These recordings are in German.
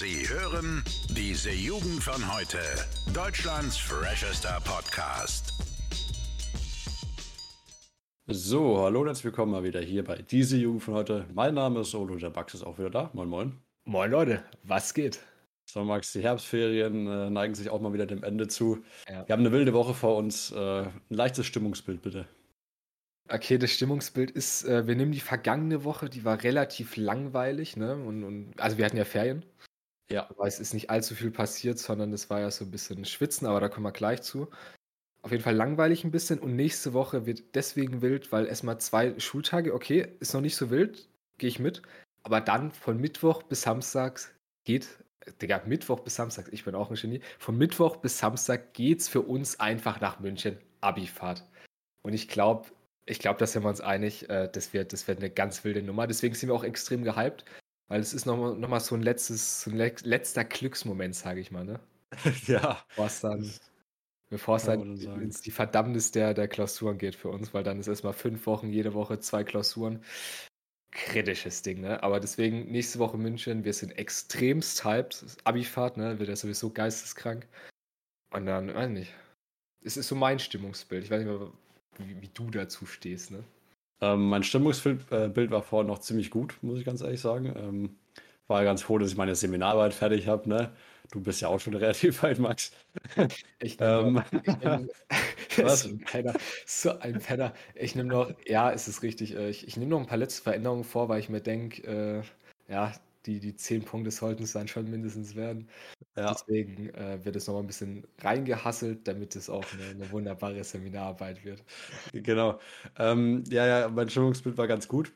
Sie hören diese Jugend von heute. Deutschlands freshester Podcast. So, hallo und herzlich willkommen mal wieder hier bei diese Jugend von heute. Mein Name ist Olo, der Max ist auch wieder da. Moin, moin. Moin Leute, was geht? So, Max, die Herbstferien äh, neigen sich auch mal wieder dem Ende zu. Ja. Wir haben eine wilde Woche vor uns. Äh, ein leichtes Stimmungsbild, bitte. Okay, das Stimmungsbild ist, äh, wir nehmen die vergangene Woche, die war relativ langweilig, ne? Und, und also wir hatten ja Ferien. Ja. Aber es ist nicht allzu viel passiert, sondern es war ja so ein bisschen Schwitzen, aber da kommen wir gleich zu. Auf jeden Fall langweilig ein bisschen und nächste Woche wird deswegen wild, weil erstmal zwei Schultage, okay, ist noch nicht so wild, gehe ich mit. Aber dann von Mittwoch bis Samstag geht, Digga, Mittwoch bis Samstag, ich bin auch ein Genie, von Mittwoch bis Samstag geht's für uns einfach nach München, Abifahrt. Und ich glaube, ich glaube, da sind wir uns einig, äh, das, wird, das wird eine ganz wilde Nummer. Deswegen sind wir auch extrem gehypt, weil es ist nochmal noch mal so ein letztes, so ein le letzter Glücksmoment, sage ich mal, ne? ja. Bevor es dann, bevor es dann ins die Verdammnis der, der Klausuren geht für uns, weil dann ist erstmal fünf Wochen, jede Woche zwei Klausuren. Kritisches Ding, ne? Aber deswegen nächste Woche München, wir sind extremst hyped. Abifahrt, ne? Wird ja sowieso geisteskrank. Und dann, weiß nicht. Es ist so mein Stimmungsbild. Ich weiß nicht mehr, wie, wie du dazu stehst, ne? Ähm, mein Stimmungsbild äh, war vorhin noch ziemlich gut, muss ich ganz ehrlich sagen. Ähm, war ganz froh, dass ich meine Seminararbeit fertig habe. Ne? Du bist ja auch schon relativ weit, Max. Ich Ähm, nehme nehm, Was? so ein Penner, so ein Penner. Ich nehme noch, ja, es ist richtig, äh, ich, ich nehme noch ein paar letzte Veränderungen vor, weil ich mir denke, äh, ja, die, die zehn Punkte sollten es dann schon mindestens werden. ja. Deswegen äh, wird es nochmal ein bisschen reingehasselt, damit es auch eine, eine wunderbare Seminararbeit wird. Genau. Ähm, ja, ja, mein Stimmungsbild war ganz gut.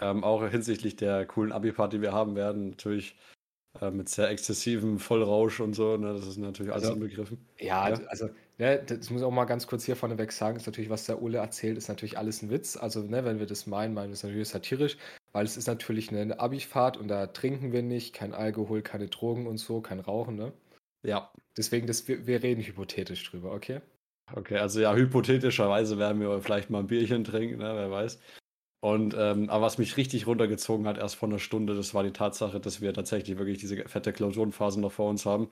Ähm, auch hinsichtlich der coolen Abi-Party, die wir haben werden. Natürlich äh, mit sehr exzessivem Vollrausch und so. Ne? Das ist natürlich alles Also- inbegriffen. Ja, Ja. also, ne, das muss ich auch mal ganz kurz hier vorneweg sagen, ist natürlich, was der Ole erzählt, ist natürlich alles ein Witz. Also, ne, wenn wir das meinen, meinen wir es natürlich satirisch, weil es ist natürlich eine, Abi-Fahrt und da trinken wir nicht, kein Alkohol, keine Drogen und so, kein Rauchen, ne? Ja. Deswegen, das, wir, wir reden hypothetisch drüber, okay? Okay, also ja, hypothetischerweise werden wir vielleicht mal ein Bierchen trinken, ne? wer weiß. Und ähm, aber was mich richtig runtergezogen hat, erst vor einer Stunde, das war die Tatsache, dass wir tatsächlich wirklich diese fette Klausurenphase noch vor uns haben.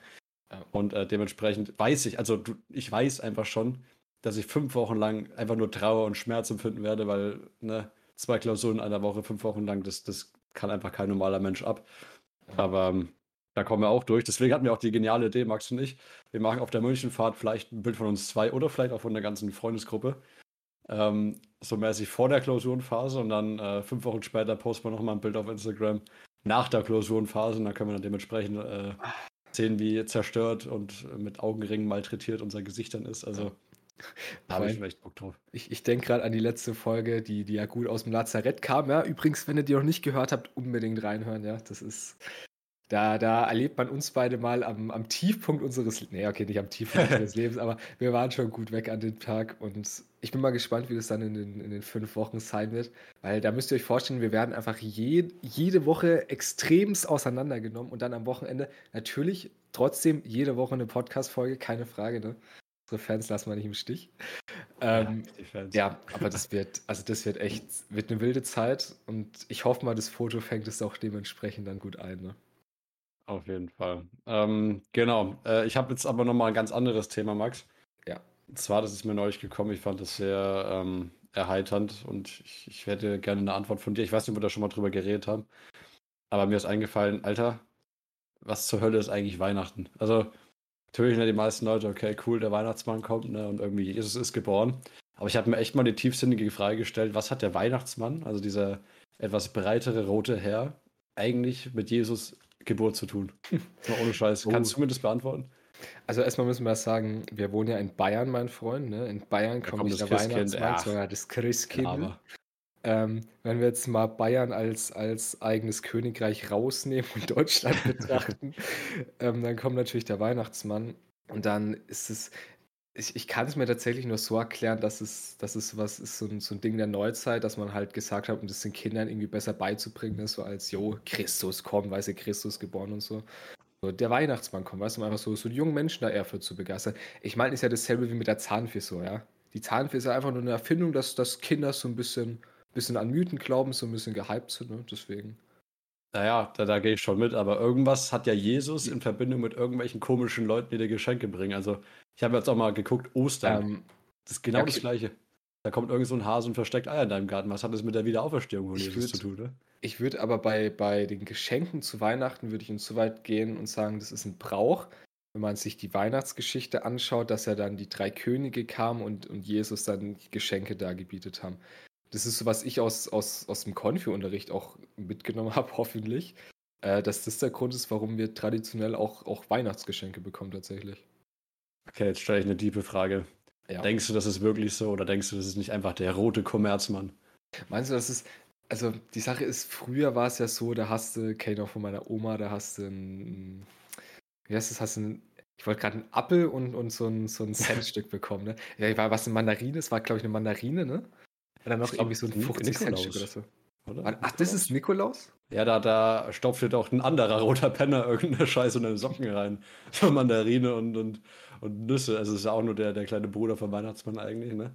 Ja. Und äh, dementsprechend weiß ich, also du, ich weiß einfach schon, dass ich fünf Wochen lang einfach nur Trauer und Schmerz empfinden werde, weil ne, zwei Klausuren in einer Woche, fünf Wochen lang, das, das kann einfach kein normaler Mensch ab. Aber ähm, da kommen wir auch durch. Deswegen hatten wir auch die geniale Idee, Max und ich. Wir machen auf der Münchenfahrt vielleicht ein Bild von uns zwei oder vielleicht auch von der ganzen Freundesgruppe. Ähm, so mäßig vor der Klausurenphase und dann äh, fünf Wochen später posten wir nochmal ein Bild auf Instagram nach der Klausurenphase und dann können wir dann dementsprechend äh, sehen, wie zerstört und mit Augenringen malträtiert unser Gesicht dann ist. Also habe ich echt Bock drauf. Ich, ich denke gerade an die letzte Folge, die, die ja gut aus dem Lazarett kam. Ja, übrigens, wenn ihr die noch nicht gehört habt, unbedingt reinhören. Ja, das ist. Da, da erlebt man uns beide mal am, am Tiefpunkt unseres Lebens. Nee, okay, nicht am Tiefpunkt unseres Lebens, aber wir waren schon gut weg an dem Tag. Und ich bin mal gespannt, wie das dann in den, in den fünf Wochen sein wird. Weil da müsst ihr euch vorstellen, wir werden einfach je, jede Woche extremst auseinandergenommen und dann am Wochenende natürlich trotzdem jede Woche eine Podcast-Folge, keine Frage, ne? Unsere Fans lassen wir nicht im Stich. Ähm, Fans. ja, aber das wird, also das wird echt, wird eine wilde Zeit und ich hoffe mal, das Foto fängt es auch dementsprechend dann gut ein. Ne? Auf jeden Fall. Ähm, genau. Äh, ich habe jetzt aber nochmal ein ganz anderes Thema, Max. Ja. Und zwar, das ist mir neulich gekommen, ich fand das sehr ähm, erheiternd und ich, ich hätte gerne eine Antwort von dir. Ich weiß nicht, ob wir da schon mal drüber geredet haben. Aber mir ist eingefallen, Alter, was zur Hölle ist eigentlich Weihnachten? Also, natürlich ne, die meisten Leute, okay, cool, der Weihnachtsmann kommt ne, und irgendwie Jesus ist geboren. Aber ich habe mir echt mal die tiefsinnige Frage gestellt, was hat der Weihnachtsmann, also dieser etwas breitere rote Herr, eigentlich mit Jesus Geburt zu tun? Mal ohne Scheiß. Oh. Kannst du mir das beantworten? Also erstmal müssen wir sagen, wir wohnen ja in Bayern, mein Freund. Ne? In Bayern kommt kommt nicht der Weihnachtsmann, sondern das Christkind. Ähm, wenn wir jetzt mal Bayern als, als eigenes Königreich rausnehmen und Deutschland betrachten, ähm, dann kommt natürlich der Weihnachtsmann. Und dann ist es, ich, ich kann es mir tatsächlich nur so erklären, dass es, dass es was ist, so ein, so ein Ding der Neuzeit, dass man halt gesagt hat, um das den Kindern irgendwie besser beizubringen, ist so als, jo, Christus kommt, weißt du, Christus geboren und so. So, der Weihnachtsmann kommt, weißt du, um einfach so, so einen jungen Menschen da eher für zu begeistern. Ich meine, ist ja dasselbe wie mit der Zahnfrisur, ja. Die Zahnfrisur ist ja einfach nur eine Erfindung, dass, dass Kinder so ein bisschen, bisschen an Mythen glauben, so ein bisschen gehypt sind, ne? Deswegen. Naja, da, da gehe ich schon mit, aber irgendwas hat ja Jesus in Verbindung mit irgendwelchen komischen Leuten, die dir Geschenke bringen. Also, ich habe jetzt auch mal geguckt, Ostern. Ähm, das ist genau ja, das. Gleiche. Da kommt irgend so ein Hase und versteckt Eier in deinem Garten. Was hat das mit der Wiederauferstehung von Jesus würd- zu tun, ne? Ich würde aber bei, bei den Geschenken zu Weihnachten würde ich uns so weit gehen und sagen, das ist ein Brauch. Wenn man sich die Weihnachtsgeschichte anschaut, dass ja dann die drei Könige kamen und, und Jesus dann Geschenke dargebietet haben. Das ist so, was ich aus, aus, aus dem Konfi-Unterricht auch mitgenommen habe, hoffentlich. Äh, dass das der Grund ist, warum wir traditionell auch, auch Weihnachtsgeschenke bekommen, tatsächlich. Okay, jetzt stelle ich eine tiefe Frage. Ja. Denkst du, das ist wirklich so oder denkst du, das ist nicht einfach der rote Kommerzmann? Meinst du, das ist. Also, die Sache ist, früher war es ja so, da hast du, kenn ich noch von meiner Oma, da hast du ein. Wie heißt das? Hast du ein. Ich wollte gerade einen Apfel und, und so ein, so ein Centstück bekommen, ne? Ja, war was eine Mandarine? Das war, glaube ich, eine Mandarine, ne? Und dann noch irgendwie so ein Nik- 50 Centstück Nikolaus. oder so. Oder? Ach, das ist Nikolaus? Ja, da, da stopft doch ein anderer roter Penner irgendeine Scheiße in deine Socken rein. So Mandarine und, und, und Nüsse. Also, es ist ja auch nur der, der kleine Bruder vom Weihnachtsmann eigentlich, ne?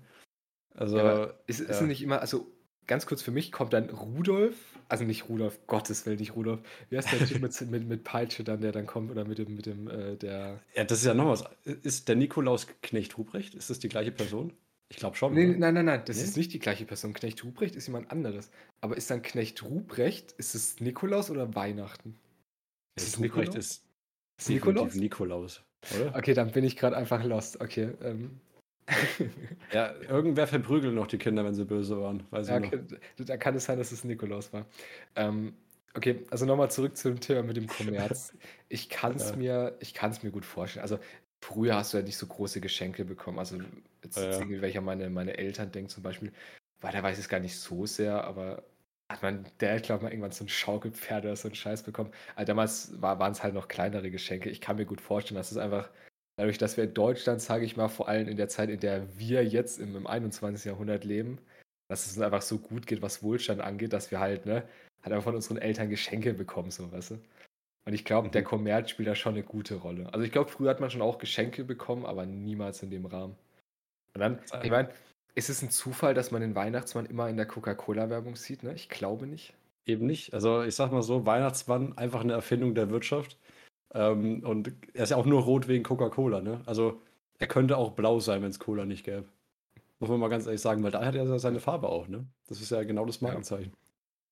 Also, Ja, aber ist, ist ja. nicht immer, also ganz kurz für mich kommt dann Rudolf, also nicht Rudolf, Gottes Willen, nicht Rudolf. Wie heißt der Typ mit, mit, mit Peitsche dann, der dann kommt oder mit dem, mit dem, äh, der. ja, das ist ja noch was. Ist der Nikolaus Knecht Ruprecht? Ist das die gleiche Person? Ich glaube schon. Nee, nein, nein, nein, das Nee? ist nicht die gleiche Person. Knecht Ruprecht ist jemand anderes. Aber ist dann Knecht Ruprecht, ist es Nikolaus oder Weihnachten? Ist es Ruprecht Nikolaus? ist Ist Nikolaus? Nikolaus, oder? Okay, dann bin ich gerade einfach lost. Okay. Ähm. Ja, irgendwer verprügelt noch die Kinder, wenn sie böse waren. Weiß ja, ich noch. da kann es sein, dass es Nikolaus war. Ähm, okay, also nochmal zurück zu dem Thema mit dem Kommerz. Ich kann es Ja. mir, ich kann es mir gut vorstellen. Also früher hast du ja nicht so große Geschenke bekommen. Also jetzt, Ja, ja. welcher meine, meine Eltern denken zum Beispiel, weil der weiß es gar nicht so sehr, aber hat mein Dad, glaube ich, mal irgendwann so ein Schaukelpferd oder so einen Scheiß bekommen. Also damals war, waren es halt noch kleinere Geschenke. Ich kann mir gut vorstellen, dass es einfach, dadurch, dass wir in Deutschland, sage ich mal, vor allem in der Zeit, in der wir jetzt im, im 21. Jahrhundert leben, dass es uns einfach so gut geht, was Wohlstand angeht, dass wir halt, ne, halt einfach von unseren Eltern Geschenke bekommen, so, weißt du? Und ich glaube, Mhm. der Kommerz spielt da schon eine gute Rolle. Also ich glaube, früher hat man schon auch Geschenke bekommen, aber niemals in dem Rahmen. Und dann, ich meine, ist es ein Zufall, dass man den Weihnachtsmann immer in der Coca-Cola-Werbung sieht, ne? Ich glaube nicht. Eben nicht. Also ich sag mal so, Weihnachtsmann einfach eine Erfindung der Wirtschaft. Ähm, und er ist ja auch nur rot wegen Coca-Cola, ne? Also er könnte auch blau sein, wenn es Cola nicht gäbe. Muss man mal ganz ehrlich sagen, weil da hat er ja seine Farbe auch, ne? Das ist ja genau das Markenzeichen.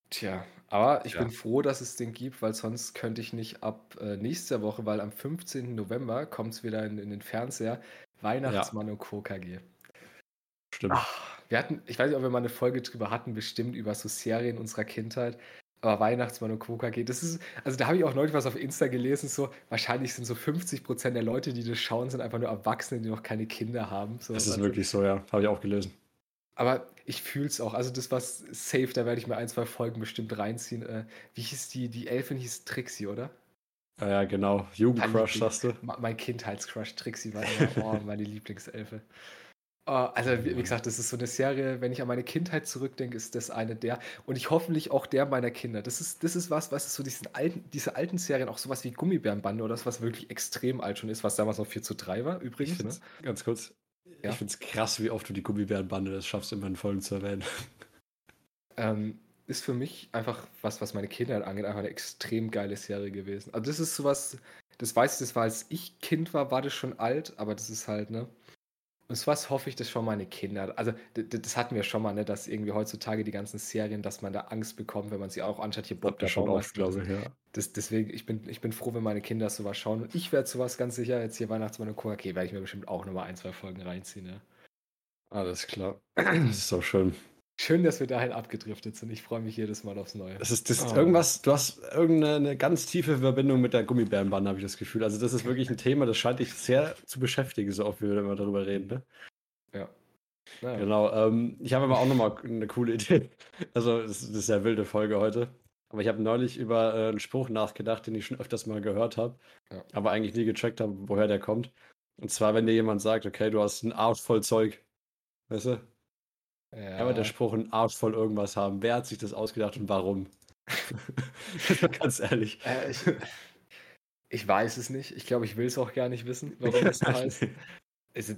Tja, aber ich Ja. bin froh, dass es den gibt, weil sonst könnte ich nicht ab äh, nächster Woche, weil am 15. November kommt es wieder in, in den Fernseher, Weihnachtsmann und Co. KG. Stimmt. Ach, wir hatten, ich weiß nicht, ob wir mal eine Folge drüber hatten, bestimmt über so Serien unserer Kindheit. Aber Weihnachtsmann und Co. KG, das ist, also da habe ich auch neulich was auf Insta gelesen, so, wahrscheinlich sind so 50% der Leute, die das schauen, sind einfach nur Erwachsene, die noch keine Kinder haben. So, das ist also, wirklich so, ja. Habe ich auch gelesen. Aber ich fühle es auch. Also das was safe, da werde ich mir ein, zwei Folgen bestimmt reinziehen. Äh, wie hieß die, die Elfin hieß Trixie, oder? Ja, ja, genau. Jugendcrush, sagst du. Mein Kindheitscrush Trixie war immer, oh, meine Lieblingselfe. Oh, also wie, wie gesagt, das ist so eine Serie, wenn ich an meine Kindheit zurückdenke, ist das eine der und ich hoffentlich auch der meiner Kinder. Das ist, das ist was, was ist so diesen alten, diese alten Serien, auch sowas wie Gummibärenbande oder das, was wirklich extrem alt schon ist, was damals noch 4 zu 3 war, übrigens. Ne? ganz kurz, Ja. ich find's krass, wie oft du die Gummibärenbande das schaffst, in meinen Folgen zu erwähnen. Ähm, ist für mich einfach was, was meine Kindheit angeht, einfach eine extrem geile Serie gewesen. Also das ist sowas, das weiß ich, das war, als ich Kind war, war das schon alt, aber das ist halt, ne? Und sowas hoffe ich, dass schon meine Kinder, also das hatten wir schon mal, ne, dass irgendwie heutzutage die ganzen Serien, dass man da Angst bekommt, wenn man sie auch anschaut, hier Bob der schon oft, glaube ich, ja. Das, deswegen, ich bin, ich bin froh, wenn meine Kinder sowas schauen. Und ich werde sowas ganz sicher, jetzt hier Weihnachtsmann und Co. Okay, werde ich mir bestimmt auch nochmal ein, zwei Folgen reinziehen, ja. Alles klar. Das ist so schön. Schön, dass wir dahin abgedriftet sind. Ich freue mich jedes Mal aufs Neue. Das ist, das ist Oh. irgendwas, du hast irgendeine eine ganz tiefe Verbindung mit der Gummibärenbande, habe ich das Gefühl. Also das ist wirklich ein Thema, das scheint dich sehr zu beschäftigen, so oft wie wir immer darüber reden. Ne? Ja. Naja. Genau. Ähm, ich habe aber auch nochmal eine coole Idee. Also das ist eine sehr wilde Folge heute. Aber ich habe neulich über äh, einen Spruch nachgedacht, den ich schon öfters mal gehört habe, Ja. aber eigentlich nie gecheckt habe, woher der kommt. Und zwar, wenn dir jemand sagt, okay, du hast einen Arsch voll Zeug. Weißt du? Ja. Aber der Spruch, einen Arsch voll irgendwas haben. Wer hat sich das ausgedacht und warum? Ganz ehrlich. Äh, ich, ich weiß es nicht. Ich glaube, ich will es auch gar nicht wissen, warum das so heißt. Es,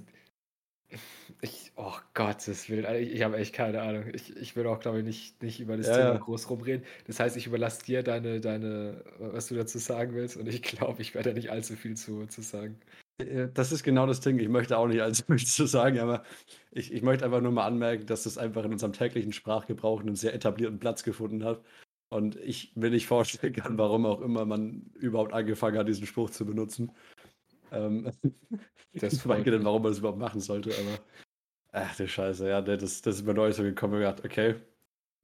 Ich, oh Gottes Willen, ich, ich habe echt keine Ahnung. Ich, ich will auch, glaube ich, nicht, nicht über das Ja, Thema ja. groß rumreden. Das heißt, ich überlasse dir deine, deine, was du dazu sagen willst und ich glaube, ich werde da nicht allzu viel zu, zu sagen. Äh, Das ist genau das Ding. Ich möchte auch nicht allzu viel zu sagen, aber ich, ich möchte einfach nur mal anmerken, dass das einfach in unserem täglichen Sprachgebrauch einen sehr etablierten Platz gefunden hat. Und ich mir nicht vorstellen kann, warum auch immer man überhaupt angefangen hat, diesen Spruch zu benutzen. Ähm, Das nicht, mich. warum man das überhaupt machen sollte, aber ach du Scheiße, ja, das, das ist mir neu so gekommen und gedacht, okay,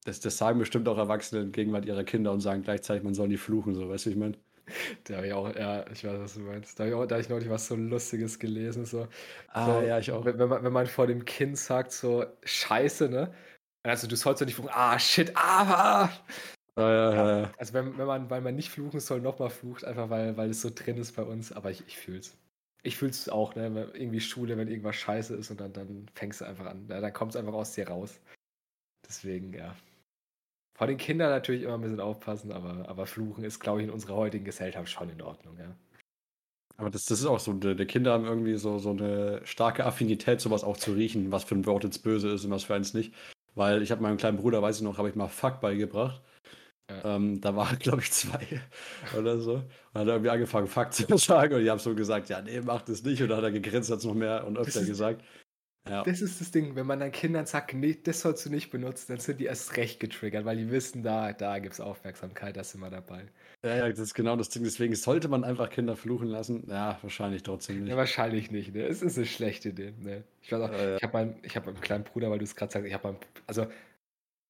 das, das sagen bestimmt auch Erwachsene in Gegenwart ihrer Kinder und sagen gleichzeitig, man soll nie fluchen, so, weißt du, ich meine? Da habe ich auch, ja, ich weiß, was du meinst. Da habe ich, auch, da hab ich neulich was so Lustiges gelesen. So, Ah, so, ja, ich auch. Wenn, wenn, man, wenn man vor dem Kind sagt, so, Scheiße, ne? Also, du sollst doch nicht fluchen, ah, shit, ah, ah. Ja, ja, ja. Also, wenn, wenn man, weil man nicht fluchen soll, nochmal flucht, einfach weil, weil es so drin ist bei uns. Aber ich, ich fühl's. Ich fühl's auch, ne? Wenn irgendwie Schule, wenn irgendwas scheiße ist und dann, dann fängst du einfach an. Ja, dann kommt es einfach aus dir raus. Deswegen, ja. Vor den Kindern natürlich immer ein bisschen aufpassen, aber, aber Fluchen ist, glaube ich, in unserer heutigen Gesellschaft schon in Ordnung, ja. Aber das, das ist auch so, die, Kinder haben irgendwie so, so eine starke Affinität, sowas auch zu riechen, was für ein Wort jetzt böse ist und was für eins nicht. Weil ich habe meinem kleinen Bruder, weiß ich noch, habe ich mal Fuck beigebracht. Ja. Ähm, da war, glaube ich, zwei oder so. Und hat er irgendwie angefangen, Fuck zu sagen. Und ich habe so gesagt, ja, nee, mach das nicht. Und dann hat er gegrinst, hat es noch mehr und öfter gesagt. Ja. Das ist das Ding, wenn man dann Kindern sagt, nee, das sollst du nicht benutzen, dann sind die erst recht getriggert, weil die wissen, da, da gibt es Aufmerksamkeit, da sind wir dabei. ja, ja, das ist genau das Ding. Deswegen sollte man einfach Kinder fluchen lassen. Ja, wahrscheinlich trotzdem Ja, nicht. wahrscheinlich nicht, ne? Es ist eine schlechte Idee, ne? Ich weiß auch, Ja, ja. ich habe meinen, ich habe meinem kleinen Bruder, weil du es gerade sagst, ich habe meinem, also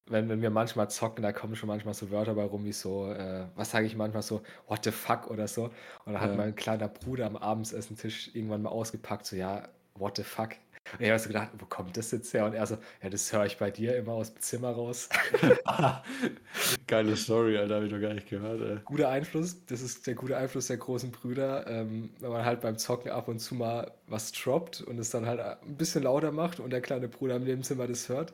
wenn, wenn wir manchmal zocken, da kommen schon manchmal so Wörter bei rum wie so, äh, was sage ich manchmal so, what the fuck oder so. Und dann hat Ja. mein kleiner Bruder am Abendessen-Tisch irgendwann mal ausgepackt, so, ja, what the fuck. Und ich habe so gedacht, wo kommt das jetzt her? Und er so, ja, das höre ich bei dir immer aus dem Zimmer raus. Geile Story, Alter, habe ich noch gar nicht gehört. Ey. guter Einfluss, das ist der gute Einfluss der großen Brüder, ähm, wenn man halt beim Zocken ab und zu mal was droppt und es dann halt ein bisschen lauter macht und der kleine Bruder im Nebenzimmer das hört.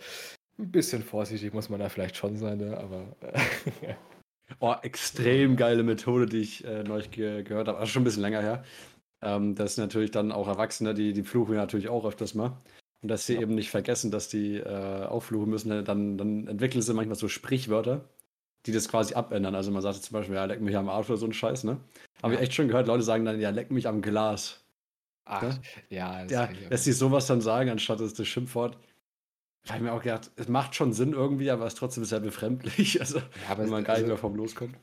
Ein bisschen vorsichtig muss man da vielleicht schon sein, ne? aber äh, Oh, extrem geile Methode, die ich äh, neulich ge gehört habe. Also schon ein bisschen länger her. Ähm, das sind natürlich dann auch Erwachsene, die, die fluchen natürlich auch öfters mal. Und dass sie Ja. eben nicht vergessen, dass die äh, auch fluchen müssen, dann, dann entwickeln sie manchmal so Sprichwörter, die das quasi abändern. Also man sagt zum Beispiel, ja, leck mich am Arsch oder so ein Scheiß, ne? Habe ich Ja. echt schon gehört, Leute sagen dann, ja, leck mich am Glas. ach, Ja? ja, das Ja, ich dass sie sowas dann sagen, anstatt das, das Schimpfwort. Da habe ich mir auch gedacht, es macht schon Sinn irgendwie, aber es ist trotzdem sehr befremdlich. Also, ja, wenn man gar nicht also, mehr vom loskommt.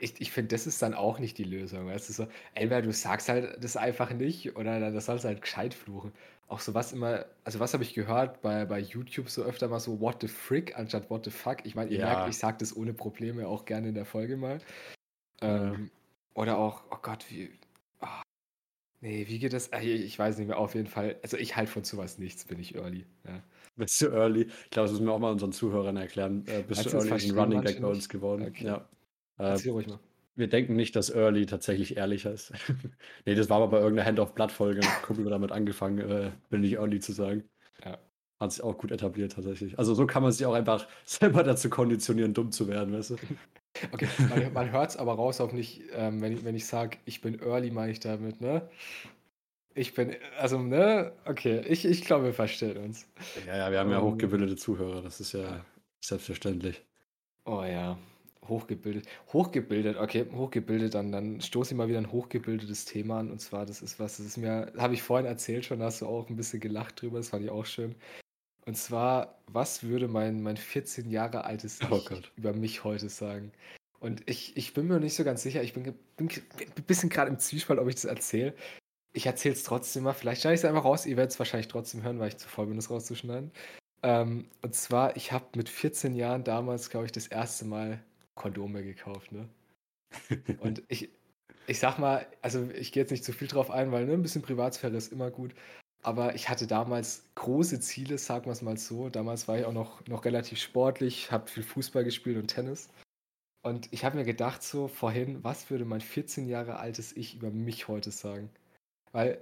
Ich, ich finde, das ist dann auch nicht die Lösung. Weißt du, so, entweder du sagst halt das einfach nicht oder dann das sollst du halt gescheit fluchen. Auch so was immer, also was habe ich gehört bei, bei YouTube so öfter mal so What the frick anstatt What the fuck. Ich meine, ihr Ja. merkt, ich sage das ohne Probleme auch gerne in der Folge mal. Ja. Ähm, oder auch, oh Gott, wie. ah, nee, wie geht das? Ich weiß nicht mehr, auf jeden Fall. Also ich halte von sowas nichts, bin ich early. Ja. Bist du early? Ich glaube, das müssen wir auch mal unseren Zuhörern erklären. Äh, bist du early ein Running Gag bei uns geworden. Okay. Ja. Äh, Erzähl ruhig mal. wir denken nicht, dass early tatsächlich ehrlich heißt. nee, das war aber bei irgendeiner Hand-of-Blood-Folge. Kumpel damit angefangen, äh, will nicht early zu sagen. Ja. Hat sich auch gut etabliert tatsächlich. Also so kann man sich auch einfach selber dazu konditionieren, dumm zu werden, weißt du? Okay, man, man hört es aber raus auf nicht, ähm, wenn ich, wenn ich sage, ich bin early, meine ich damit, ne? Ich bin, also, ne? Okay, ich, ich glaube, wir verstehen uns. Ja, ja, wir haben ja Ähm. hochgebildete Zuhörer, das ist ja selbstverständlich. Oh ja, hochgebildet. Hochgebildet, okay, hochgebildet, dann, dann stoße ich mal wieder ein hochgebildetes Thema an. Und zwar, das ist was, das ist mir, habe ich vorhin erzählt schon, da hast du auch ein bisschen gelacht drüber, das fand ich auch schön. Und zwar, was würde mein, mein 14 Jahre altes Oh über mich heute sagen? Und ich, ich bin mir nicht so ganz sicher, ich bin, bin, bin ein bisschen gerade im Zwiespalt, ob ich das erzähle. Ich erzähle es trotzdem mal, vielleicht schneide ich es einfach raus, ihr werdet es wahrscheinlich trotzdem hören, weil ich zu voll bin, das rauszuschneiden. Ähm, und zwar, ich habe mit 14 Jahren damals, glaube ich, das erste Mal Kondome gekauft, ne? Und ich, ich sag mal, also ich gehe jetzt nicht zu viel drauf ein, weil ne, ein bisschen Privatsphäre ist immer gut. Aber ich hatte damals große Ziele, sagen wir es mal so. Damals war ich auch noch, noch relativ sportlich, habe viel Fußball gespielt und Tennis. Und ich habe mir gedacht, so vorhin, was würde mein 14 Jahre altes Ich über mich heute sagen? Weil,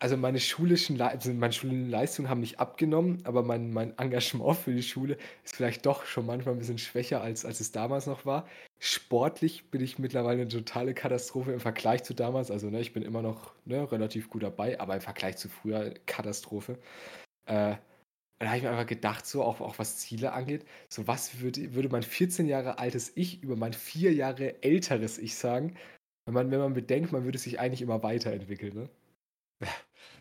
also meine schulischen also meine schulischen Leistungen haben nicht abgenommen, aber mein, mein Engagement für die Schule ist vielleicht doch schon manchmal ein bisschen schwächer, als, als es damals noch war. Sportlich bin ich mittlerweile eine totale Katastrophe im Vergleich zu damals. Also, ne, ich bin immer noch ne, relativ gut dabei, aber im Vergleich zu früher Katastrophe. Äh, da habe ich mir einfach gedacht, so auch, auch was Ziele angeht, so was würde, würde mein 14 Jahre altes Ich über mein 4 Jahre älteres Ich sagen, wenn man, wenn man bedenkt, man würde sich eigentlich immer weiterentwickeln, ne?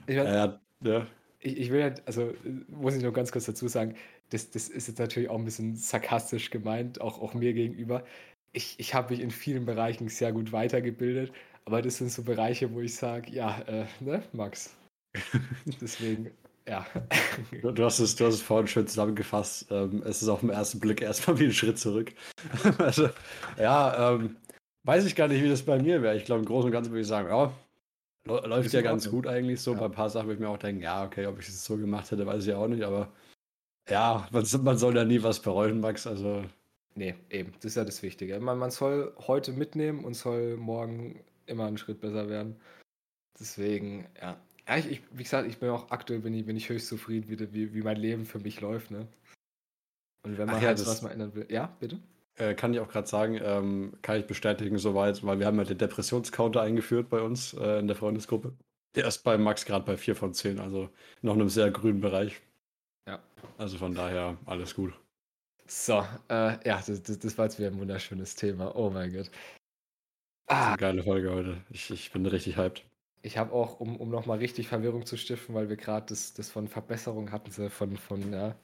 Ich, mein, Ja, ja. ich, ich will ja, also äh, muss ich noch ganz kurz dazu sagen, das, das ist jetzt natürlich auch ein bisschen sarkastisch gemeint, auch, auch mir gegenüber. Ich, ich habe mich in vielen Bereichen sehr gut weitergebildet, aber das sind so Bereiche, wo ich sage, ja, äh, ne, Max. Deswegen, ja. Du, du, hast es, du hast es vorhin schön zusammengefasst. Ähm, es ist auf den ersten Blick erstmal wie ein Schritt zurück. also, ja, ähm, weiß ich gar nicht, wie das bei mir wäre. Ich glaube, im Großen und Ganzen würde ich sagen, ja, läuft ja ganz gut eigentlich so. Ja. Bei ein paar Sachen würde ich mir auch denken, ja, okay, ob ich es so gemacht hätte, weiß ich auch nicht, aber ja, man, man soll ja nie was bereuen, Max. Also. Nee, eben, das ist ja das Wichtige. Man, man soll heute mitnehmen und soll morgen immer einen Schritt besser werden. Deswegen, ja, ja, ich, ich, wie gesagt, ich bin auch aktuell bin ich, bin ich höchst zufrieden, wie, wie, wie mein Leben für mich läuft, ne? Und wenn man Ach halt was mal ändern will. Ja, bitte? Äh, kann ich auch gerade sagen, ähm, kann ich bestätigen soweit, weil wir haben ja den Depressionscounter eingeführt bei uns äh, in der Freundesgruppe. Der ist bei Max gerade bei 4 von 10, also noch in einem sehr grünen Bereich. Ja. Also von daher alles gut. So, äh, ja, das, das, war jetzt wieder ein wunderschönes Thema. Oh mein Gott. Ah. Das ist eine geile Folge heute. Ich, ich bin richtig hyped. Ich habe auch, um, um nochmal richtig Verwirrung zu stiften, weil wir gerade das, das von Verbesserung hatten, von, von ja.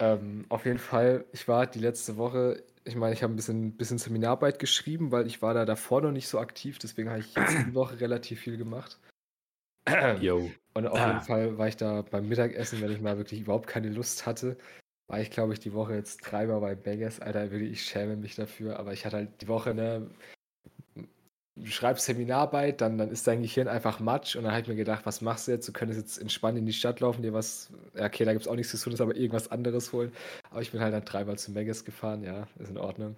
Ähm, auf jeden Fall, ich war die letzte Woche, ich meine, ich habe ein bisschen, bisschen Seminararbeit geschrieben, weil ich war da davor noch nicht so aktiv, deswegen habe ich jetzt die Woche relativ viel gemacht. Yo. Und auf ah. jeden Fall war ich da beim Mittagessen, wenn ich mal wirklich überhaupt keine Lust hatte, war ich, glaube ich, die Woche jetzt dreimal bei Beggars. Alter, wirklich, ich schäme mich dafür, aber ich hatte halt die Woche, ne, du schreibst Seminararbeit, dann, dann ist dein Gehirn einfach Matsch und dann habe ich mir gedacht, was machst du jetzt? Du könntest jetzt entspannt in die Stadt laufen, dir was, okay, da gibt es auch nichts zu tun, ist aber irgendwas anderes holen. Aber ich bin halt dann dreimal zu Megas gefahren, ja, ist in Ordnung.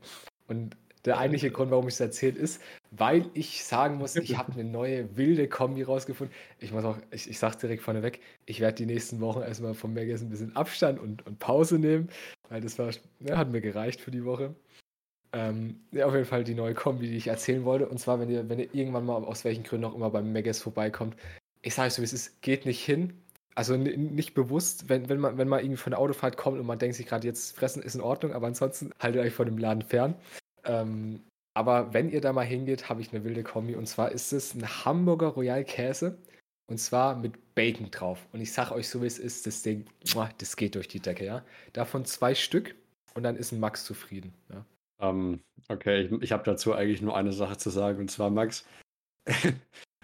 Und der eigentliche Grund, warum ich es erzählt, ist, weil ich sagen muss, ich habe eine neue wilde Kombi rausgefunden. Ich muss auch, ich, ich sage direkt vorneweg, ich werde die nächsten Wochen erstmal vom Megas ein bisschen Abstand und, und Pause nehmen, weil das war, ja, hat mir gereicht für die Woche. Ähm, ja, auf jeden Fall die neue Kombi, die ich erzählen wollte. Und zwar, wenn ihr, wenn ihr irgendwann mal aus welchen Gründen auch immer beim Megas vorbeikommt, ich sage euch so, wie es ist, geht nicht hin. Also nicht bewusst, wenn, wenn, man, wenn man irgendwie von der Autofahrt kommt und man denkt sich gerade, jetzt fressen ist in Ordnung, aber ansonsten haltet euch von dem Laden fern. Ähm, aber wenn ihr da mal hingeht, habe ich eine wilde Kombi. Und zwar ist es ein Hamburger Royal Käse. Und zwar mit Bacon drauf. Und ich sage euch so, wie es ist, das Ding, das geht durch die Decke, ja. Davon zwei Stück und dann ist ein Max zufrieden. Ja. Ähm, okay, ich, ich habe dazu eigentlich nur eine Sache zu sagen, und zwar, Max,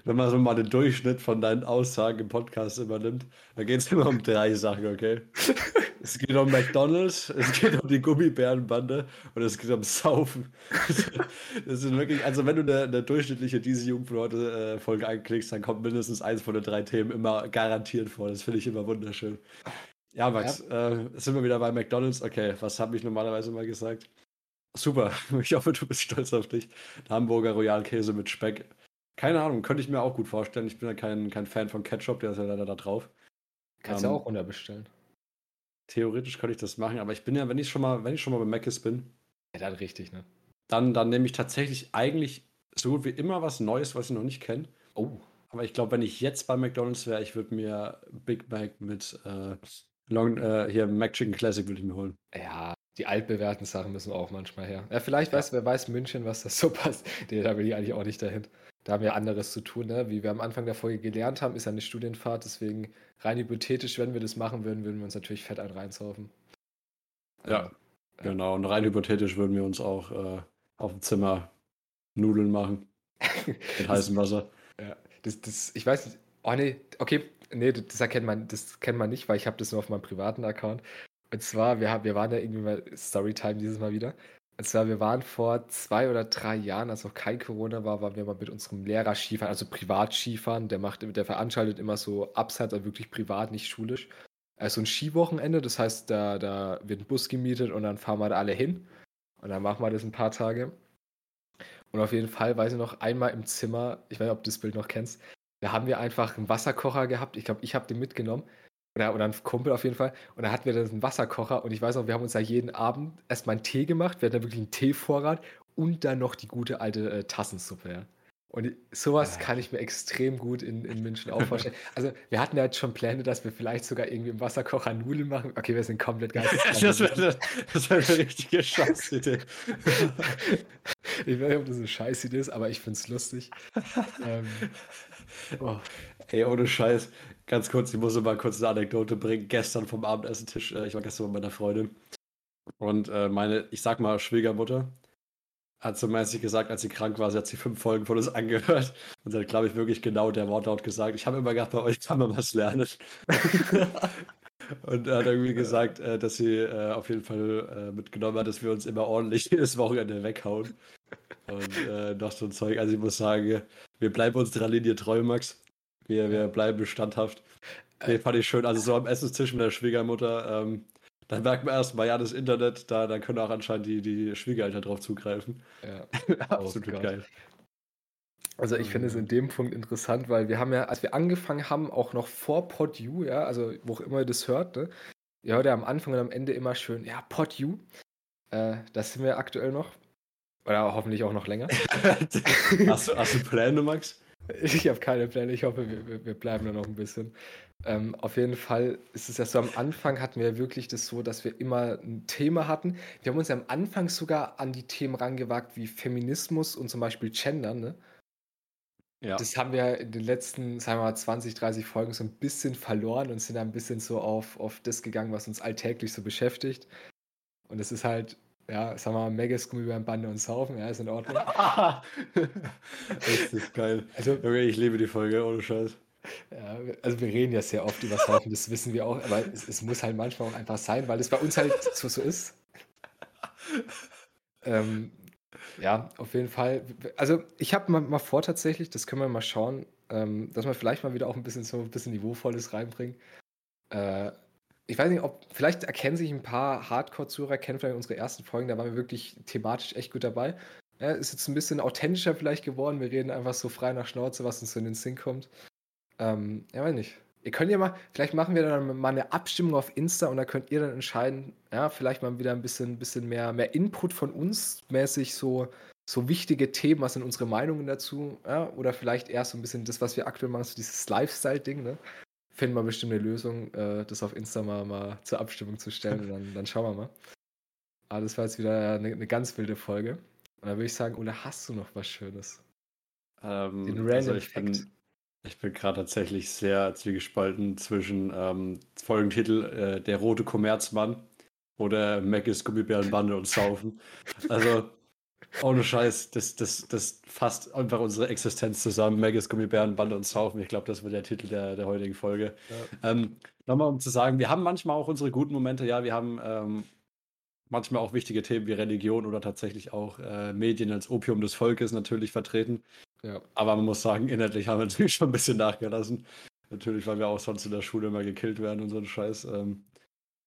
wenn man so mal den Durchschnitt von deinen Aussagen im Podcast übernimmt, dann geht es immer um drei Sachen, okay? es geht um McDonalds, es geht um die Gummibärenbande und es geht um Saufen. das ist wirklich, also wenn du eine, durchschnittliche diese Jugend für heute äh, Folge anklickst, dann kommt mindestens eins von den drei Themen immer garantiert vor. Das finde ich immer wunderschön. Ja, Max, ja. Äh, sind wir wieder bei McDonalds. Okay, was habe ich normalerweise mal gesagt? Super. Ich hoffe, du bist stolz auf dich. Hamburger Royalkäse mit Speck. Keine Ahnung, könnte ich mir auch gut vorstellen. Ich bin ja kein, kein Fan von Ketchup, der ist ja leider da drauf. Kannst du ähm, ja auch unterbestellen. Theoretisch könnte ich das machen, aber ich bin ja, wenn ich schon mal, wenn ich schon mal bei Mc's bin. Ja, dann richtig, ne? Dann, dann nehme ich tatsächlich eigentlich so gut wie immer was Neues, was ich noch nicht kenne. Oh. Aber ich glaube, wenn ich jetzt bei McDonalds wäre, ich würde mir Big Mac mit äh, Long, äh, hier Mac Chicken Classic würde ich mir holen. Ja, die altbewährten Sachen müssen auch manchmal her. Ja, vielleicht ja. weiß, wer weiß München, was das so passt. Nee, da will ich eigentlich auch nicht dahin. Da haben wir anderes zu tun, ne? Wie wir am Anfang der Folge gelernt haben, ist eine Studienfahrt, deswegen rein hypothetisch, wenn wir das machen würden, würden wir uns natürlich fett ein reinsaufen. Ja, äh, genau. Und rein hypothetisch würden wir uns auch äh, auf dem Zimmer Nudeln machen. mit heißem Wasser. Ja, das, das, ich weiß nicht. Oh nee, okay, nee, das erkennt man, das kennt man nicht, weil ich habe das nur auf meinem privaten Account. Und zwar, wir, haben, wir waren ja irgendwie mal Storytime dieses Mal wieder. Und zwar, wir waren vor zwei oder drei Jahren, als noch kein Corona war, waren wir mal mit unserem Lehrer Skifahren, also privat Skifahren. Der macht, der veranstaltet immer so abseits, also wirklich privat, nicht schulisch. Also ein Skiwochenende, das heißt, da, da wird ein Bus gemietet und dann fahren wir da alle hin. Und dann machen wir das ein paar Tage. Und auf jeden Fall, weiß ich noch, einmal im Zimmer, ich weiß nicht, ob du das Bild noch kennst, da haben wir einfach einen Wasserkocher gehabt. Ich glaube, ich habe den mitgenommen. Oder, oder ein Kumpel auf jeden Fall. Und dann hatten wir dann einen Wasserkocher. Und ich weiß noch, wir haben uns da jeden Abend erstmal einen Tee gemacht. Wir hatten da wirklich einen Teevorrat und dann noch die gute alte äh, Tassensuppe. Ja. Und sowas kann ich mir extrem gut in, in München auch vorstellen. Also, wir hatten ja jetzt schon Pläne, dass wir vielleicht sogar irgendwie im Wasserkocher Nudeln machen. Okay, wir sind komplett geil. das wäre das wär eine richtige Scheißidee. ich weiß nicht, ob das eine Scheißidee ist, aber ich finde es lustig. ähm, oh. Ey, ohne Scheiß. Ganz kurz, ich muss mal kurz eine Anekdote bringen. Gestern vom Abendessentisch, äh, ich war gestern mit meiner Freundin. Und äh, meine, ich sag mal, Schwiegermutter, hat so mäßig gesagt, als sie krank war, sie hat sich fünf Folgen von uns angehört und sie hat, glaube ich, wirklich genau der Wortlaut gesagt. Ich habe immer gedacht, bei euch kann man was lernen. und hat irgendwie gesagt, äh, dass sie äh, auf jeden Fall äh, mitgenommen hat, dass wir uns immer ordentlich jedes Wochenende weghauen. Und äh, noch so ein Zeug. Also ich muss sagen, wir bleiben unserer Linie treu, Max. Wir, wir bleiben standhaft. Nee, fand ich schön. Also so am Essenstisch mit der Schwiegermutter. Ähm, dann merkt man erstmal, ja, das Internet, da, da können auch anscheinend die, die Schwiegereltern drauf zugreifen. Ja, absolut oh geil. Also ich finde es in dem Punkt interessant, weil wir haben ja, als wir angefangen haben, auch noch vor PodU, ja, also wo auch immer ihr das hört, ne, ihr hört ja am Anfang und am Ende immer schön, ja, PodU. Äh, das sind wir aktuell noch. Oder hoffentlich auch noch länger. hast, du, hast du Pläne, Max? Ich habe keine Pläne, ich hoffe, wir, wir bleiben da noch ein bisschen. Ähm, auf jeden Fall ist es ja so, am Anfang hatten wir wirklich das so, dass wir immer ein Thema hatten. Wir haben uns ja am Anfang sogar an die Themen rangewagt wie Feminismus und zum Beispiel Gender, ne? Ja. Das haben wir in den letzten, sagen wir mal, 20, 30 Folgen so ein bisschen verloren und sind da ein bisschen so auf, auf das gegangen, was uns alltäglich so beschäftigt. Und es ist halt ja, sagen wir mal, Megas Gummibärenbande und Saufen, ja, ist in Ordnung. das ist geil. Also, okay, ich liebe die Folge, ohne Scheiß. Ja, also wir reden ja sehr oft über Saufen, das wissen wir auch, aber es, es muss halt manchmal auch einfach sein, weil es bei uns halt so, so ist. ähm, ja, auf jeden Fall. Also ich habe mal, mal, vor tatsächlich, das können wir mal schauen, ähm, dass wir vielleicht mal wieder auch ein bisschen so ein bisschen Niveauvolles reinbringen. Äh, ich weiß nicht, ob, vielleicht erkennen sich ein paar Hardcore-Zuhörer, kennen vielleicht unsere ersten Folgen, da waren wir wirklich thematisch echt gut dabei. Ja, ist jetzt ein bisschen authentischer vielleicht geworden. Wir reden einfach so frei nach Schnauze, was uns so in den Sinn kommt. Ähm, ja, weiß nicht. Ihr könnt ja mal, vielleicht machen wir dann mal eine Abstimmung auf Insta und da könnt ihr dann entscheiden, ja, vielleicht mal wieder ein bisschen, bisschen mehr, mehr Input von uns mäßig, so, so wichtige Themen, was sind unsere Meinungen dazu, ja, oder vielleicht eher so ein bisschen das, was wir aktuell machen, so dieses Lifestyle-Ding, ne? Finden wir bestimmt eine Lösung, äh, das auf Insta mal, mal zur Abstimmung zu stellen und dann, dann schauen wir mal. Aber das war jetzt wieder eine, eine ganz wilde Folge. Und da würde ich sagen, oder hast du noch was Schönes? Ähm, Den Random also ich bin, ich bin gerade tatsächlich sehr zwiegespalten zwischen ähm, Folgentitel äh, Der rote Kommerzmann oder Maggis Gummibärenbande und Saufen. Also ohne Scheiß, das, das, das fasst einfach unsere Existenz zusammen. Maggis, Gummibären, Bande und Saufen. Ich glaube, das wird der Titel der, der heutigen Folge. Ja. Ähm, Nochmal, um zu sagen, wir haben manchmal auch unsere guten Momente. Ja, wir haben ähm, manchmal auch wichtige Themen wie Religion oder tatsächlich auch äh, Medien als Opium des Volkes natürlich vertreten. Ja. Aber man muss sagen, inhaltlich haben wir natürlich schon ein bisschen nachgelassen. Natürlich, weil wir auch sonst in der Schule immer gekillt werden und so ein Scheiß. Ähm,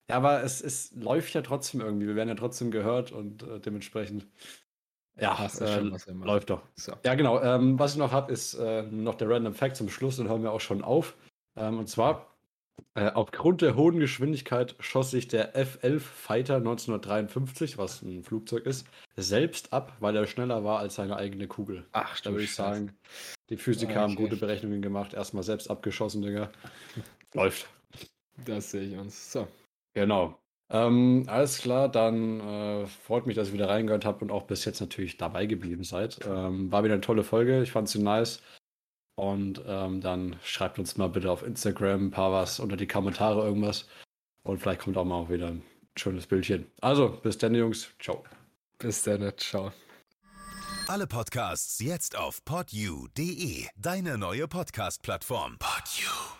ja, aber es, es läuft ja trotzdem irgendwie. Wir werden ja trotzdem gehört und äh, dementsprechend ja, äh, läuft doch. So. Ja, genau. Ähm, was ich noch habe, ist äh, noch der Random Fact zum Schluss, dann hören wir auch schon auf. Ähm, und zwar, äh, aufgrund der hohen Geschwindigkeit schoss sich der F-11 Fighter 1953, was ein Flugzeug ist, selbst ab, weil er schneller war als seine eigene Kugel. Ach, da würde ich sagen, die Physiker okay. haben gute Berechnungen gemacht, erstmal selbst abgeschossen, Digga. Läuft. Das sehe ich uns. So. Genau. Ähm, alles klar, dann äh, freut mich, dass ihr wieder reingehört habt und auch bis jetzt natürlich dabei geblieben seid. Ähm, war wieder eine tolle Folge, ich fand sie nice. Und ähm, dann schreibt uns mal bitte auf Instagram ein paar was unter die Kommentare irgendwas. Und vielleicht kommt auch mal auch wieder ein schönes Bildchen. Also, bis dann, Jungs. Ciao. Bis dann, ciao. Alle Podcasts jetzt auf podyou.de, deine neue Podcast-Plattform. Podyou.